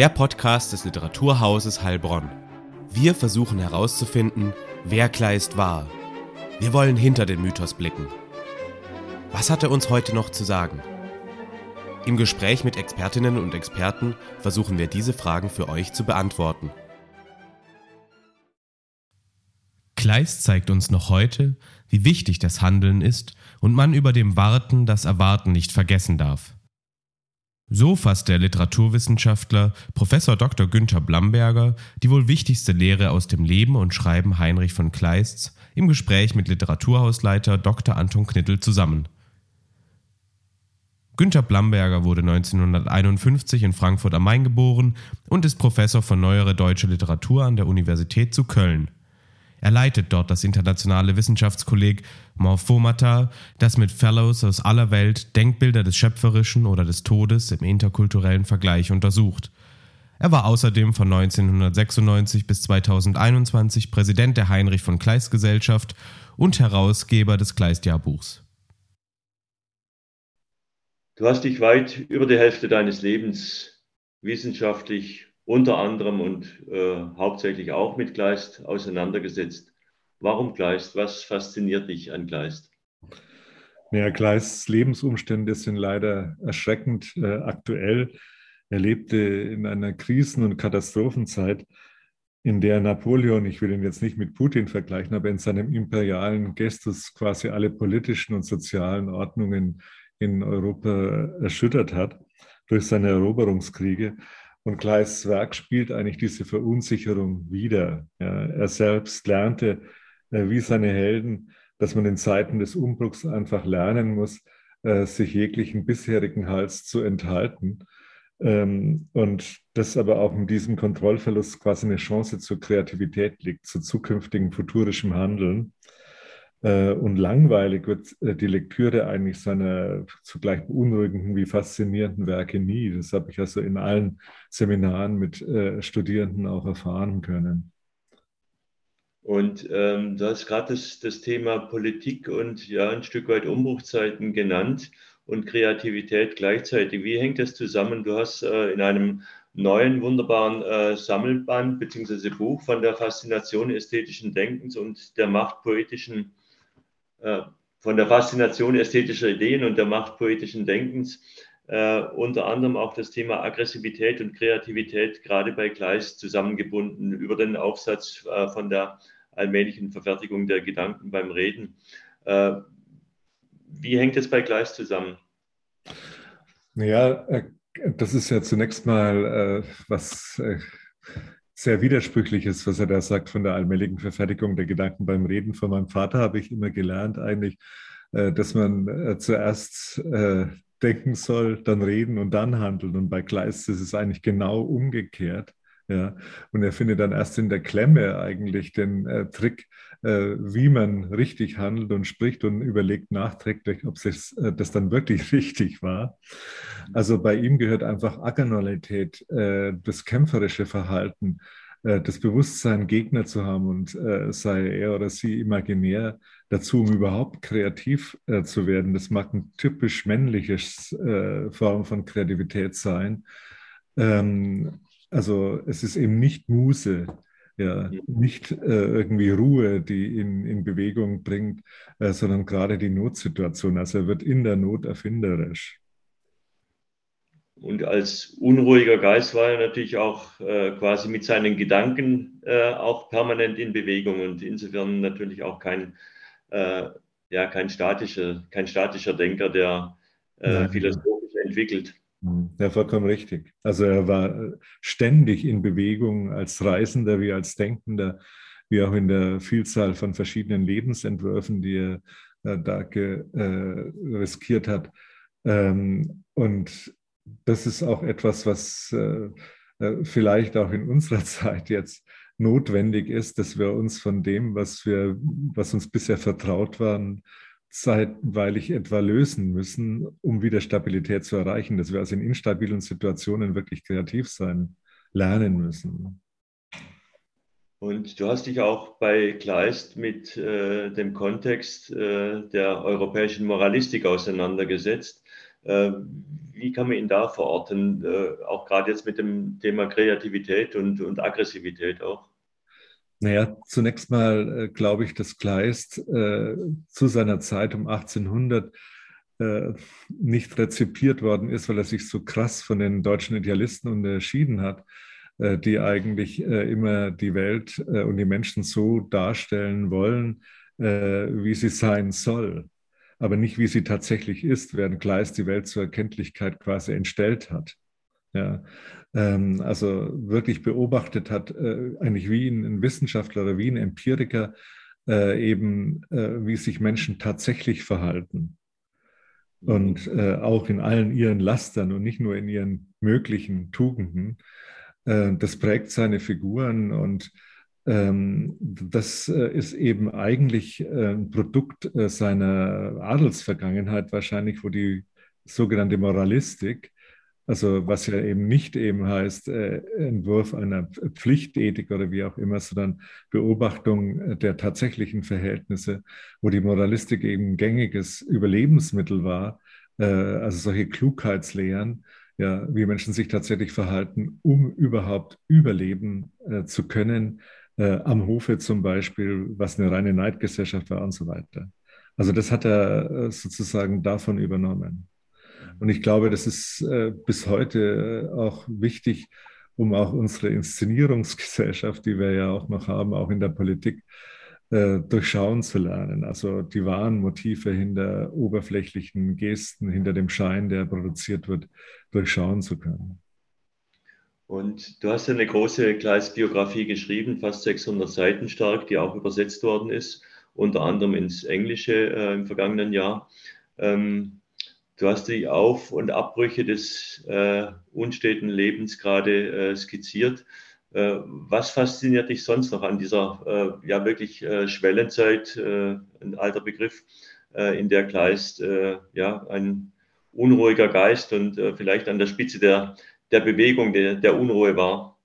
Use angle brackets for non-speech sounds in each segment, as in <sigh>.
Der Podcast des Literaturhauses Heilbronn. Wir versuchen herauszufinden, wer Kleist war. Wir wollen hinter den Mythos blicken. Was hat er uns heute noch zu sagen? Im Gespräch mit Expertinnen und Experten versuchen wir diese Fragen für euch zu beantworten. Kleist zeigt uns noch heute, wie wichtig das Handeln ist und man über dem Warten das Erwarten nicht vergessen darf. So fasst der Literaturwissenschaftler Prof. Dr. Günther Blamberger die wohl wichtigste Lehre aus dem Leben und Schreiben Heinrich von Kleists im Gespräch mit Literaturhausleiter Dr. Anton Knittel zusammen. Günther Blamberger wurde 1951 in Frankfurt am Main geboren und ist Professor für neuere deutsche Literatur an der Universität zu Köln. Er leitet dort das internationale Wissenschaftskolleg Morphomata, das mit Fellows aus aller Welt Denkbilder des Schöpferischen oder des Todes im interkulturellen Vergleich untersucht. Er war außerdem von 1996 bis 2021 Präsident der Heinrich von Kleist Gesellschaft und Herausgeber des Kleist-Jahrbuchs. Du hast dich weit über die Hälfte deines Lebens wissenschaftlich unter anderem und äh, hauptsächlich auch mit Kleist auseinandergesetzt. Warum Kleist? Was fasziniert dich an Kleist? Ja, Kleists Lebensumstände sind leider erschreckend äh, aktuell. Er lebte in einer Krisen- und Katastrophenzeit, in der Napoleon, ich will ihn jetzt nicht mit Putin vergleichen, aber in seinem imperialen Gestus quasi alle politischen und sozialen Ordnungen in Europa erschüttert hat durch seine Eroberungskriege. Und Kleists Werk spielt eigentlich diese Verunsicherung wieder. Ja, er selbst lernte, äh, wie seine Helden, dass man in Zeiten des Umbruchs einfach lernen muss, äh, sich jeglichen bisherigen Hals zu enthalten. Ähm, und dass aber auch in diesem Kontrollverlust quasi eine Chance zur Kreativität liegt, zu zukünftigem futurischem Handeln. Äh, und langweilig wird die Lektüre eigentlich seiner zugleich beunruhigenden wie faszinierenden Werke nie. Das habe ich also in allen Seminaren mit Studierenden auch erfahren können. Und ähm, du hast gerade das, das Thema Politik und ja ein Stück weit Umbruchzeiten genannt und Kreativität gleichzeitig. Wie hängt das zusammen? Du hast äh, in einem neuen wunderbaren äh, Sammelband bzw. Buch von der Faszination ästhetischen Denkens und der Macht poetischen, äh, von der Faszination ästhetischer Ideen und der Macht poetischen Denkens äh, unter anderem auch das Thema Aggressivität und Kreativität gerade bei Kleist zusammengebunden über den Aufsatz äh, von der allmählichen Verfertigung der Gedanken beim Reden. Äh, wie hängt es bei Kleist zusammen? Ja, äh, das ist ja zunächst mal äh, was äh, sehr widersprüchliches, was er da sagt von der allmählichen Verfertigung der Gedanken beim Reden. Von meinem Vater habe ich immer gelernt eigentlich, äh, dass man zuerst denken soll, dann reden und dann handeln. Und bei Kleist ist es eigentlich genau umgekehrt. Ja, und er findet dann erst in der Klemme eigentlich den äh, Trick, äh, wie man richtig handelt und spricht und überlegt nachträglich, ob das, äh, das dann wirklich <laughs> richtig war. Also bei ihm gehört einfach Agonalität, äh, das kämpferische Verhalten, äh, das Bewusstsein, Gegner zu haben und äh, sei er oder sie imaginär dazu, um überhaupt kreativ zu werden. Das mag ein typisch männliches Form von Kreativität sein. Ähm, also es ist eben nicht Muse, ja, nicht äh, irgendwie Ruhe, die ihn in Bewegung bringt, äh, sondern gerade die Notsituation. Also er wird in der Not erfinderisch. Und als unruhiger Geist war er natürlich auch äh, quasi mit seinen Gedanken äh, auch permanent in Bewegung und insofern natürlich auch kein, äh, ja, kein, statischer, kein statischer Denker, der äh, philosophisch entwickelt. Hm, ja, vollkommen richtig. Also er war äh, ständig in Bewegung als Reisender wie als Denkender, wie auch in der Vielzahl von verschiedenen Lebensentwürfen, die er äh, da ge, äh, riskiert hat. Ähm, und das ist auch etwas, was äh, äh, vielleicht auch in unserer <laughs> Zeit jetzt notwendig ist, dass wir uns von dem, was wir, was uns bisher vertraut waren, zeitweilig etwa lösen müssen, um wieder Stabilität zu erreichen, dass wir also in instabilen Situationen wirklich kreativ sein lernen müssen. Und du hast dich auch bei Kleist mit äh, dem Kontext äh, der europäischen Moralistik auseinandergesetzt. Äh, wie kann man ihn da verorten, äh, auch gerade jetzt mit dem Thema Kreativität und, und Aggressivität auch? Naja, zunächst mal äh, glaube ich, dass Kleist äh, zu seiner Zeit um 1800 nicht rezipiert worden ist, weil er sich so krass von den deutschen Idealisten unterschieden hat äh, die eigentlich äh, immer die Welt äh, und die Menschen so darstellen wollen, wie sie sein soll, aber nicht wie sie tatsächlich ist, während Kleist die Welt zur Erkenntlichkeit quasi entstellt hat. Ja, ähm, also wirklich beobachtet hat, eigentlich wie ein Wissenschaftler oder wie ein Empiriker, eben wie sich Menschen tatsächlich verhalten. Und auch in allen ihren Lastern und nicht nur in ihren möglichen Tugenden. Äh, das prägt seine Figuren und ähm, das äh, ist eben eigentlich äh, ein Produkt seiner Adelsvergangenheit wahrscheinlich, wo die sogenannte Moralistik, also was ja eben nicht eben heißt Entwurf einer Pflichtethik oder wie auch immer, sondern Beobachtung der tatsächlichen Verhältnisse, wo die Moralistik eben gängiges Überlebensmittel war, also solche Klugheitslehren ja, wie Menschen sich tatsächlich verhalten, um überhaupt überleben äh, zu können, äh, am Hofe zum Beispiel, was eine reine Neidgesellschaft war und so weiter. Also das hat er äh, sozusagen davon übernommen. Und ich glaube, das ist äh, bis heute äh, auch wichtig, um auch unsere Inszenierungsgesellschaft, die wir ja auch noch haben, auch in der Politik, äh, durchschauen zu lernen. Also die wahren Motive hinter oberflächlichen Gesten, hinter dem Schein, der produziert wird, durchschauen zu können. Und du hast eine große Gleisbiografie geschrieben, fast 600 Seiten stark, die auch übersetzt worden ist, unter anderem ins Englische äh, im vergangenen Jahr. Ähm, du hast die Auf- und Abbrüche des äh, unsteten Lebens gerade äh, skizziert. Äh, was fasziniert dich sonst noch an dieser äh, ja wirklich äh, Schwellenzeit, ein alter Begriff, in der Kleist ja ein unruhiger Geist und vielleicht an der Spitze der, der Bewegung, der, der Unruhe war?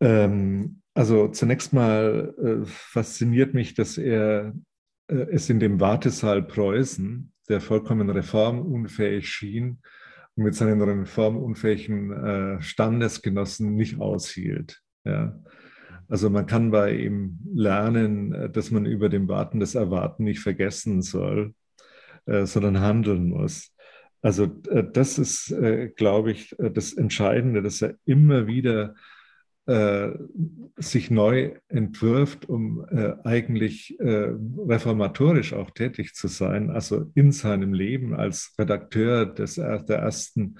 Ähm, also zunächst mal äh, fasziniert mich, dass er äh, es in dem Wartesaal Preußen, der vollkommen reformunfähig schien, mit seinen reformunfähigen äh, Standesgenossen nicht aushielt. Ja. Also man kann bei ihm lernen, äh, dass man über dem Warten das Erwarten nicht vergessen soll, äh, sondern handeln muss. Also äh, das ist, äh, glaube ich, äh, das Entscheidende, dass er immer wieder äh, sich neu entwirft, um äh, eigentlich äh, reformatorisch auch tätig zu sein, also in seinem Leben als Redakteur des, der ersten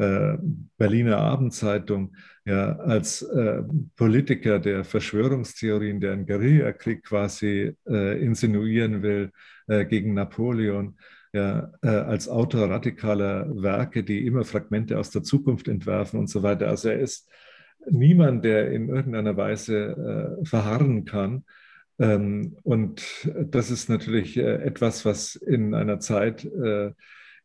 äh, Berliner Abendzeitung, ja, als äh, Politiker der Verschwörungstheorien, der einen Guerillakrieg quasi äh, insinuieren will gegen Napoleon, ja, als Autor radikaler Werke, die immer Fragmente aus der Zukunft entwerfen und so weiter. Also er ist niemand, der in irgendeiner Weise äh, verharren kann. Ähm, und das ist natürlich äh, etwas, was in einer Zeit, äh,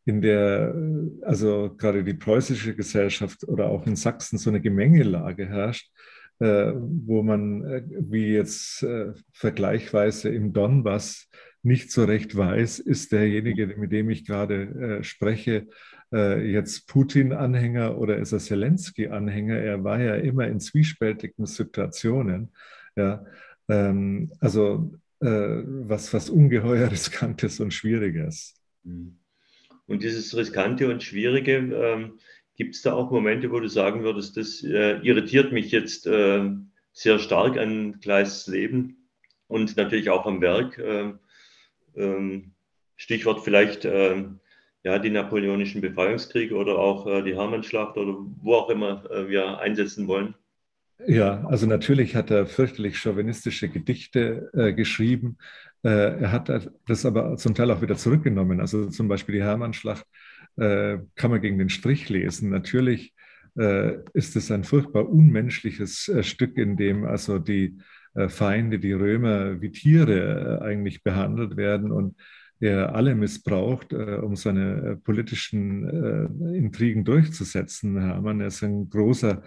in der äh, also gerade die preußische Gesellschaft oder auch in Sachsen so eine Gemengelage herrscht, äh, wo man, äh, wie jetzt vergleichweise im Donbass, nicht so recht weiß, ist derjenige, mit dem ich gerade spreche, äh, jetzt Putin-Anhänger oder ist er Zelensky-Anhänger? Er war ja immer in zwiespältigen Situationen. Ja, ähm, also äh, was, was ungeheuer Riskantes und Schwieriges. Mhm. Und dieses Riskante und Schwierige, ähm, gibt es da auch Momente, wo du sagen würdest, das äh, irritiert mich jetzt äh, sehr stark an Kleis Leben und natürlich auch am Werk? Ähm, ähm Stichwort vielleicht ähm, ja, die napoleonischen Befreiungskriege oder auch äh, die Hermannschlacht oder wo auch immer äh, wir einsetzen wollen? Ja, also natürlich hat er fürchterlich chauvinistische Gedichte äh, geschrieben. Äh, er hat das aber zum Teil auch wieder zurückgenommen. Also zum Beispiel die Hermannschlacht äh, kann man gegen den Strich lesen. Natürlich äh, ist es ein furchtbar unmenschliches Stück, in dem also die Feinde, die Römer, wie Tiere eigentlich behandelt werden und er alle missbraucht, um seine politischen Intrigen durchzusetzen. Hermann ist ein großer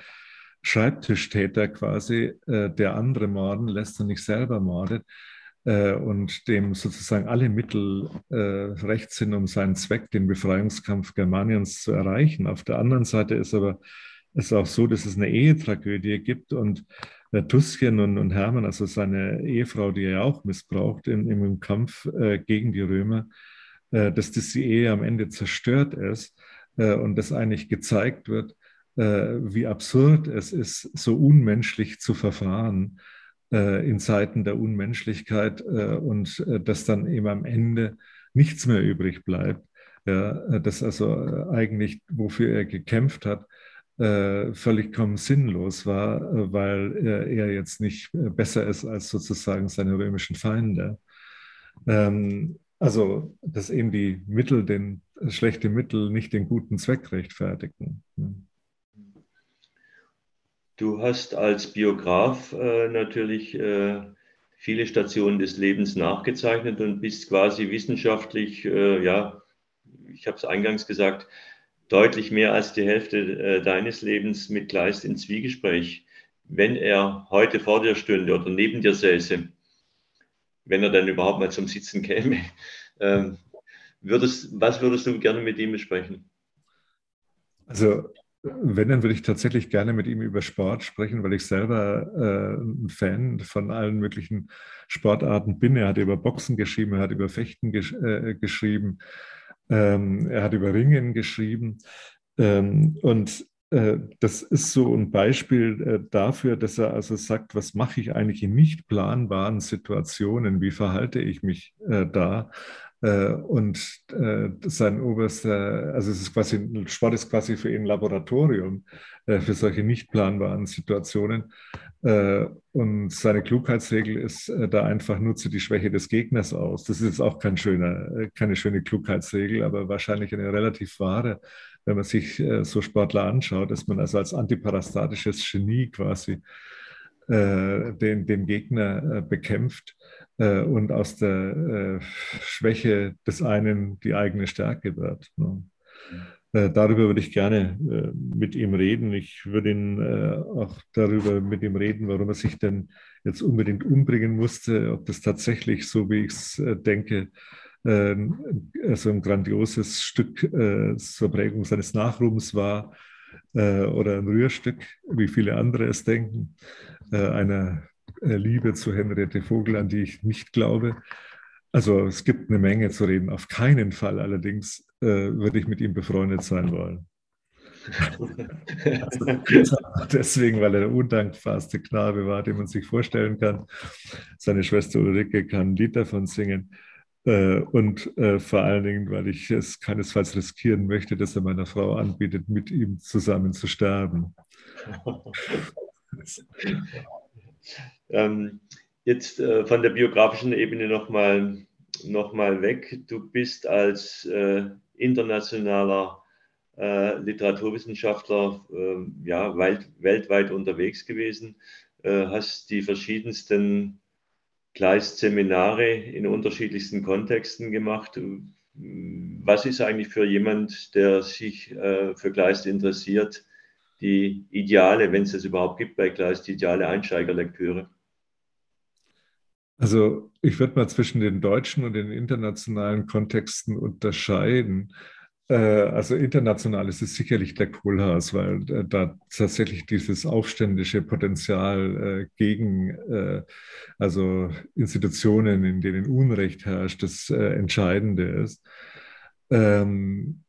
Schreibtischtäter quasi, der andere morden lässt und nicht selber mordet und dem sozusagen alle Mittel recht sind, um seinen Zweck, den Befreiungskampf Germaniens zu erreichen. Auf der anderen Seite ist aber es auch so, dass es eine Ehetragödie gibt und äh, Tuskien und, und Hermann, also seine Ehefrau, die er auch missbraucht in, im Kampf äh, gegen die Römer, äh, dass das die Ehe am Ende zerstört ist äh, und dass eigentlich gezeigt wird, äh, wie absurd es ist, so unmenschlich zu verfahren äh, in Zeiten der Unmenschlichkeit und dass dann eben am Ende nichts mehr übrig bleibt. Ja, das also eigentlich, wofür er gekämpft hat, äh, völlig kaum sinnlos war, äh, weil er jetzt nicht äh, besser ist als sozusagen seine römischen Feinde. Ähm, also, dass eben die Mittel, den schlechte Mittel nicht den guten Zweck rechtfertigen. Du hast als Biograf äh, natürlich äh, viele Stationen des Lebens nachgezeichnet und bist quasi wissenschaftlich, äh, ja, ich habe es eingangs gesagt, deutlich mehr als die Hälfte äh, deines Lebens mit Kleist in Zwiegespräch. Wenn er heute vor dir stünde oder neben dir säße, wenn er dann überhaupt mal zum Sitzen käme, <laughs> äh, würdest, was würdest du gerne mit ihm besprechen? Also, wenn, dann würde ich tatsächlich gerne mit ihm über Sport sprechen, weil ich selber äh, ein Fan von allen möglichen Sportarten bin. Er hat über Boxen geschrieben, er hat über Fechten gesch äh, geschrieben. Ähm, er hat über Ringen geschrieben. Ähm, und äh, das ist so ein Beispiel äh, dafür, dass er also sagt, was mache ich eigentlich in nicht planbaren Situationen? Wie verhalte ich mich äh, da? Äh, und äh, sein oberster, also es ist quasi, Sport ist quasi für ihn ein Laboratorium äh, für solche nicht planbaren Situationen. Und seine Klugheitsregel ist da einfach, nutze die Schwäche des Gegners aus. Das ist jetzt auch kein schöner, keine schöne Klugheitsregel, aber wahrscheinlich eine relativ wahre, wenn man sich so Sportler anschaut, dass man also als antiparastatisches Genie quasi den, den Gegner bekämpft äh, und aus der äh, Schwäche des einen die eigene Stärke wird. Ne? Äh, darüber würde ich gerne äh, mit ihm reden. Ich würde ihn äh, auch darüber mit ihm reden, warum er sich denn jetzt unbedingt umbringen musste, ob das tatsächlich, so wie ich es äh, denke, also ein grandioses Stück zur Prägung seines Nachruhms war oder ein Rührstück, wie viele andere es denken, einer Liebe zu Henriette Vogel, an die ich nicht glaube. Also es gibt eine Menge zu reden. Auf keinen Fall allerdings äh, würde ich mit ihm befreundet sein wollen. also, <laughs> deswegen, weil er der undankbarste Knabe war, den man sich vorstellen kann. Seine Schwester Ulrike kann ein Lied davon singen. Äh, und äh, vor allen Dingen, weil ich es keinesfalls riskieren möchte, dass er meiner Frau anbietet, mit ihm zusammen zu sterben. <laughs> Ähm, jetzt äh, von der biografischen Ebene nochmal noch mal weg. Du bist als äh, internationaler äh, Literaturwissenschaftler äh, ja, weit, weltweit unterwegs gewesen, äh, hast die verschiedensten Kleist-Seminare in unterschiedlichsten Kontexten gemacht. Was ist eigentlich für jemand, der sich äh, für Kleist interessiert, die ideale, wenn es es überhaupt gibt bei Kleist, die ideale Einsteigerlektüre? Also ich würde mal zwischen den deutschen und den internationalen Kontexten unterscheiden. Äh, also international ist es sicherlich der Kohlhaas, weil äh, da tatsächlich dieses aufständische Potenzial äh, gegen also Institutionen, in denen Unrecht herrscht, das Entscheidende ist. Ähm,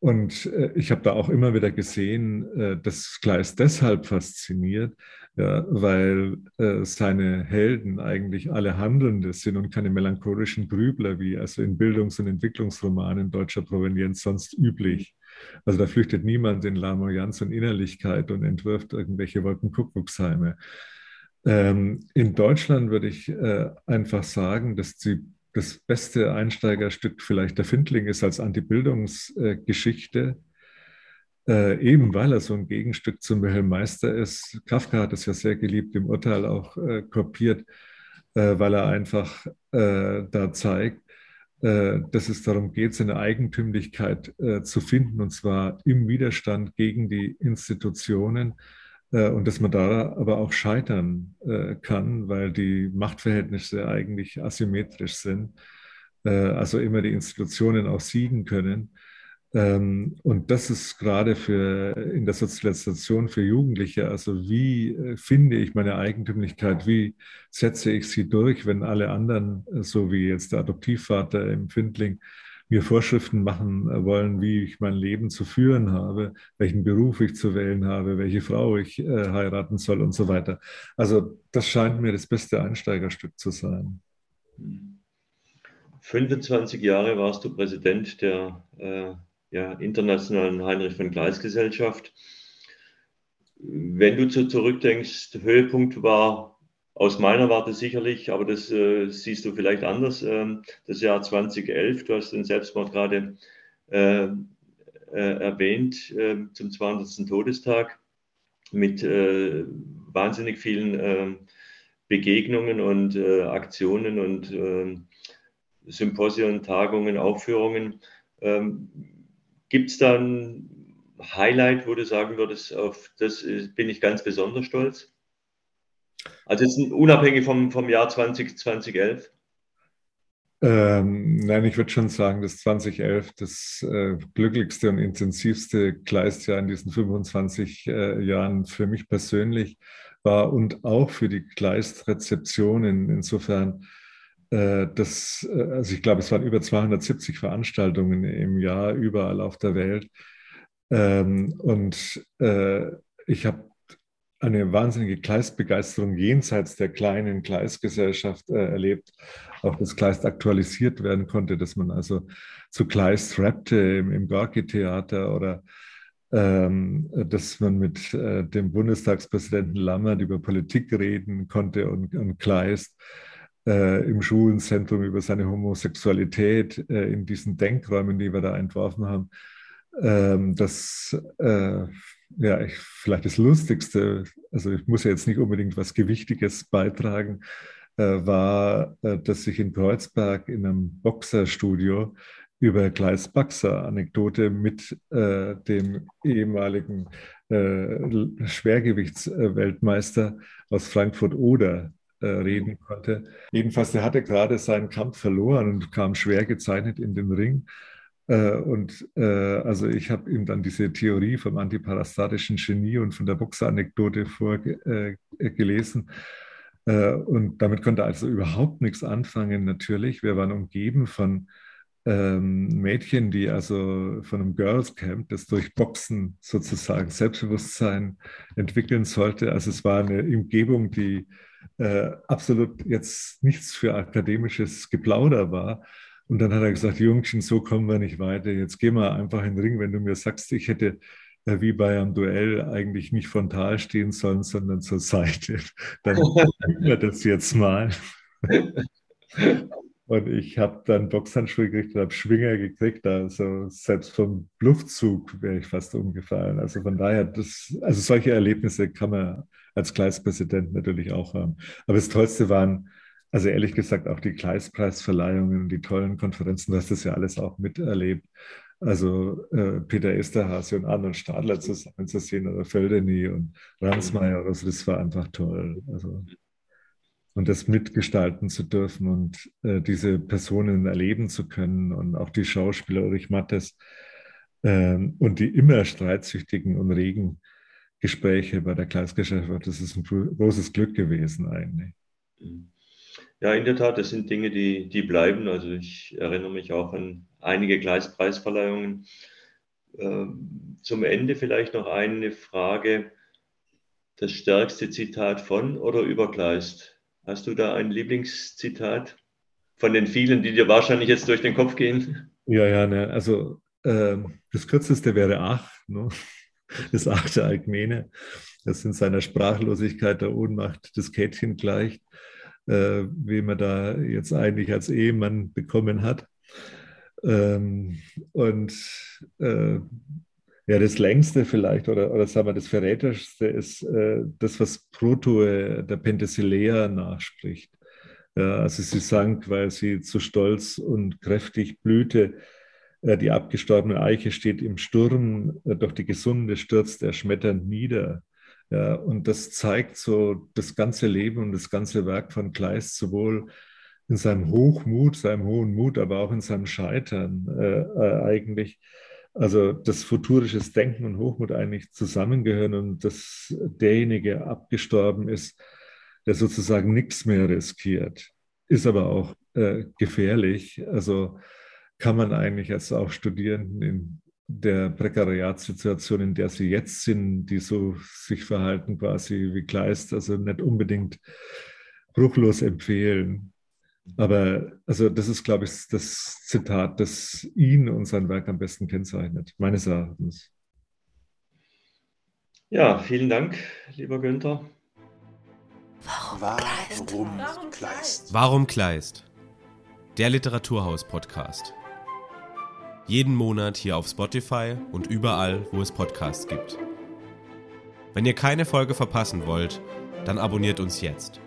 und ich habe da auch immer wieder gesehen, dass Kleist deshalb fasziniert, ja, weil äh, seine Helden eigentlich alle Handelnde sind und keine melancholischen Grübler, wie also in Bildungs- und Entwicklungsromanen deutscher Provenienz sonst üblich. Also da flüchtet niemand in Lamoyanz und Innerlichkeit und entwirft irgendwelche Wolkenkuckucksheime. Ähm, in Deutschland würde ich äh, einfach sagen, dass die, das beste Einsteigerstück vielleicht der Findling ist als Antibildungsgeschichte. Äh, eben weil er so ein Gegenstück zum Wilhelm Meister ist. Kafka hat es ja sehr geliebt, im Urteil auch äh, kopiert, äh, weil er einfach äh, da zeigt, äh, dass es darum geht, seine Eigentümlichkeit äh, zu finden, und zwar im Widerstand gegen die Institutionen. Und dass man da aber auch scheitern kann, weil die Machtverhältnisse eigentlich asymmetrisch sind. Also immer die Institutionen auch siegen können. Ähm, und das ist gerade für in der Sozialisation für Jugendliche, also wie äh, finde ich meine Eigentümlichkeit, wie setze ich sie durch, wenn alle anderen, äh, so wie jetzt der Adoptivvater im Findling, mir Vorschriften machen äh, wollen, wie ich mein Leben zu führen habe, welchen Beruf ich zu wählen habe, welche Frau ich äh, heiraten soll und so weiter. Also das scheint mir das beste Einsteigerstück zu sein. 25 Jahre warst du Präsident der äh ja, Internationalen Heinrich von Gleis Gesellschaft. Wenn du so zurückdenkst, Höhepunkt war aus meiner Warte sicherlich, aber das äh, siehst du vielleicht anders, äh, das Jahr 2011, du hast den Selbstmord gerade äh, äh erwähnt, äh, zum 200. Todestag mit äh, wahnsinnig vielen Begegnungen und Aktionen und Symposien, Tagungen, Aufführungen. Ähm, Gibt es da ein Highlight, wo du sagen würdest, auf das bin ich ganz besonders stolz? Also jetzt unabhängig vom, vom Jahr 20, 2011? Ähm, nein, ich würde schon sagen, dass 2011 das äh, glücklichste und intensivste Kleistjahr in diesen 25 äh, Jahren für mich persönlich war und auch für die Kleistrezeptionen. Insofern äh, das, äh, also ich glaube, es waren über 270 Veranstaltungen im Jahr überall auf der Welt. Ähm, und äh, ich habe eine wahnsinnige Kleistbegeisterung jenseits der kleinen Kleistgesellschaft erlebt. Auch das Kleist aktualisiert werden konnte, dass man also zu Kleist rappte im, im Gorki-Theater oder ähm, dass man mit äh, dem Bundestagspräsidenten Lammert über Politik reden konnte und, und Kleist äh, im Schulenzentrum über seine Homosexualität äh, in diesen Denkräumen, die wir da entworfen haben. Ähm, das äh, ja, ich, vielleicht das Lustigste, also ich muss ja jetzt nicht unbedingt was Gewichtiges beitragen, äh, war, äh, dass ich in Kreuzberg in einem Boxerstudio über Gleis Baxer Anekdote mit äh, dem ehemaligen äh, Schwergewichtsweltmeister aus Frankfurt Oder äh, reden konnte. Jedenfalls, der hatte gerade seinen Kampf verloren und kam schwer gezeichnet in den Ring. Äh, und äh, also ich habe ihm dann diese Theorie vom antiparastatischen Genie und von der Boxeranekdote vorgelesen. und damit konnte er also überhaupt nichts anfangen, natürlich. Wir waren umgeben von ähm, Mädchen, die also von einem Girls Camp, das durch Boxen sozusagen Selbstbewusstsein entwickeln sollte. Also es war eine Umgebung, die äh, absolut jetzt nichts für akademisches Geplauder war. Und dann hat er gesagt, Jungchen, so kommen wir nicht weiter. Jetzt gehen wir einfach in den Ring. Wenn du mir sagst, ich hätte äh, wie bei einem Duell eigentlich nicht frontal stehen sollen, sondern zur Seite, <laughs> dann machen wir das jetzt mal. <laughs> Und ich habe dann Boxhandschuhe gekriegt und habe Schwinger gekriegt. Also selbst vom Luftzug wäre ich fast umgefallen. Also von daher, das, also solche Erlebnisse kann man als Gleispräsident natürlich auch haben. Aber das Tollste waren, also ehrlich gesagt, auch die Gleispreisverleihungen, die tollen Konferenzen, du hast das ja alles auch miterlebt. Also äh, Peter Esterhase und Arnold Stadler zusammen zu sehen oder Földeny und Ransmayr, also das war einfach toll. Also und das mitgestalten zu dürfen und äh, diese Personen erleben zu können und auch die Schauspieler Ulrich Mattes äh, und die immer streitsüchtigen und regen Gespräche bei der Kreisgesellschaft, das ist ein großes Glück gewesen eigentlich. Ja, in der Tat, das sind Dinge, die, die bleiben. Also ich erinnere mich auch an einige Gleispreisverleihungen. Ähm, zum Ende vielleicht noch eine Frage. Das stärkste Zitat von oder über Kleist? Hast du da ein Lieblingszitat von den vielen, die dir wahrscheinlich jetzt durch den Kopf gehen? Ja, ja, ne, also äh, das kürzeste wäre Ach, ne? das achte Alkmene, das in seiner Sprachlosigkeit der Ohnmacht das Kätchen gleicht, äh, wie man da jetzt eigentlich als Ehemann bekommen hat. Ähm, und äh, Ja, das längste vielleicht oder, oder sagen wir das verräterischste ist äh, das, was Protoe der Penthesilea nachspricht. Ja, also sie sank, weil sie zu stolz und kräftig blühte. Äh, die abgestorbene Eiche steht im Sturm, äh, doch die gesunde stürzt erschmetternd nieder. Ja, und das zeigt so das ganze Leben und das ganze Werk von Kleist, sowohl in seinem Hochmut, seinem hohen Mut, aber auch in seinem Scheitern äh, äh, eigentlich. Also das futurisches Denken und Hochmut eigentlich zusammengehören und dass derjenige abgestorben ist, der sozusagen nichts mehr riskiert, ist aber auch äh, gefährlich. Also kann man eigentlich jetzt auch Studierenden in der Prekariatssituation, in der sie jetzt sind, die so sich verhalten quasi wie Kleist, also nicht unbedingt bruchlos empfehlen. Aber also das ist, glaube ich, das Zitat, das ihn und sein Werk am besten kennzeichnet, meines Erachtens. Ja, vielen Dank, lieber Günther. Warum Kleist? Warum Kleist? Warum Kleist? Der Literaturhaus-Podcast. Jeden Monat hier auf Spotify und überall, wo es Podcasts gibt. Wenn ihr keine Folge verpassen wollt, dann abonniert uns jetzt.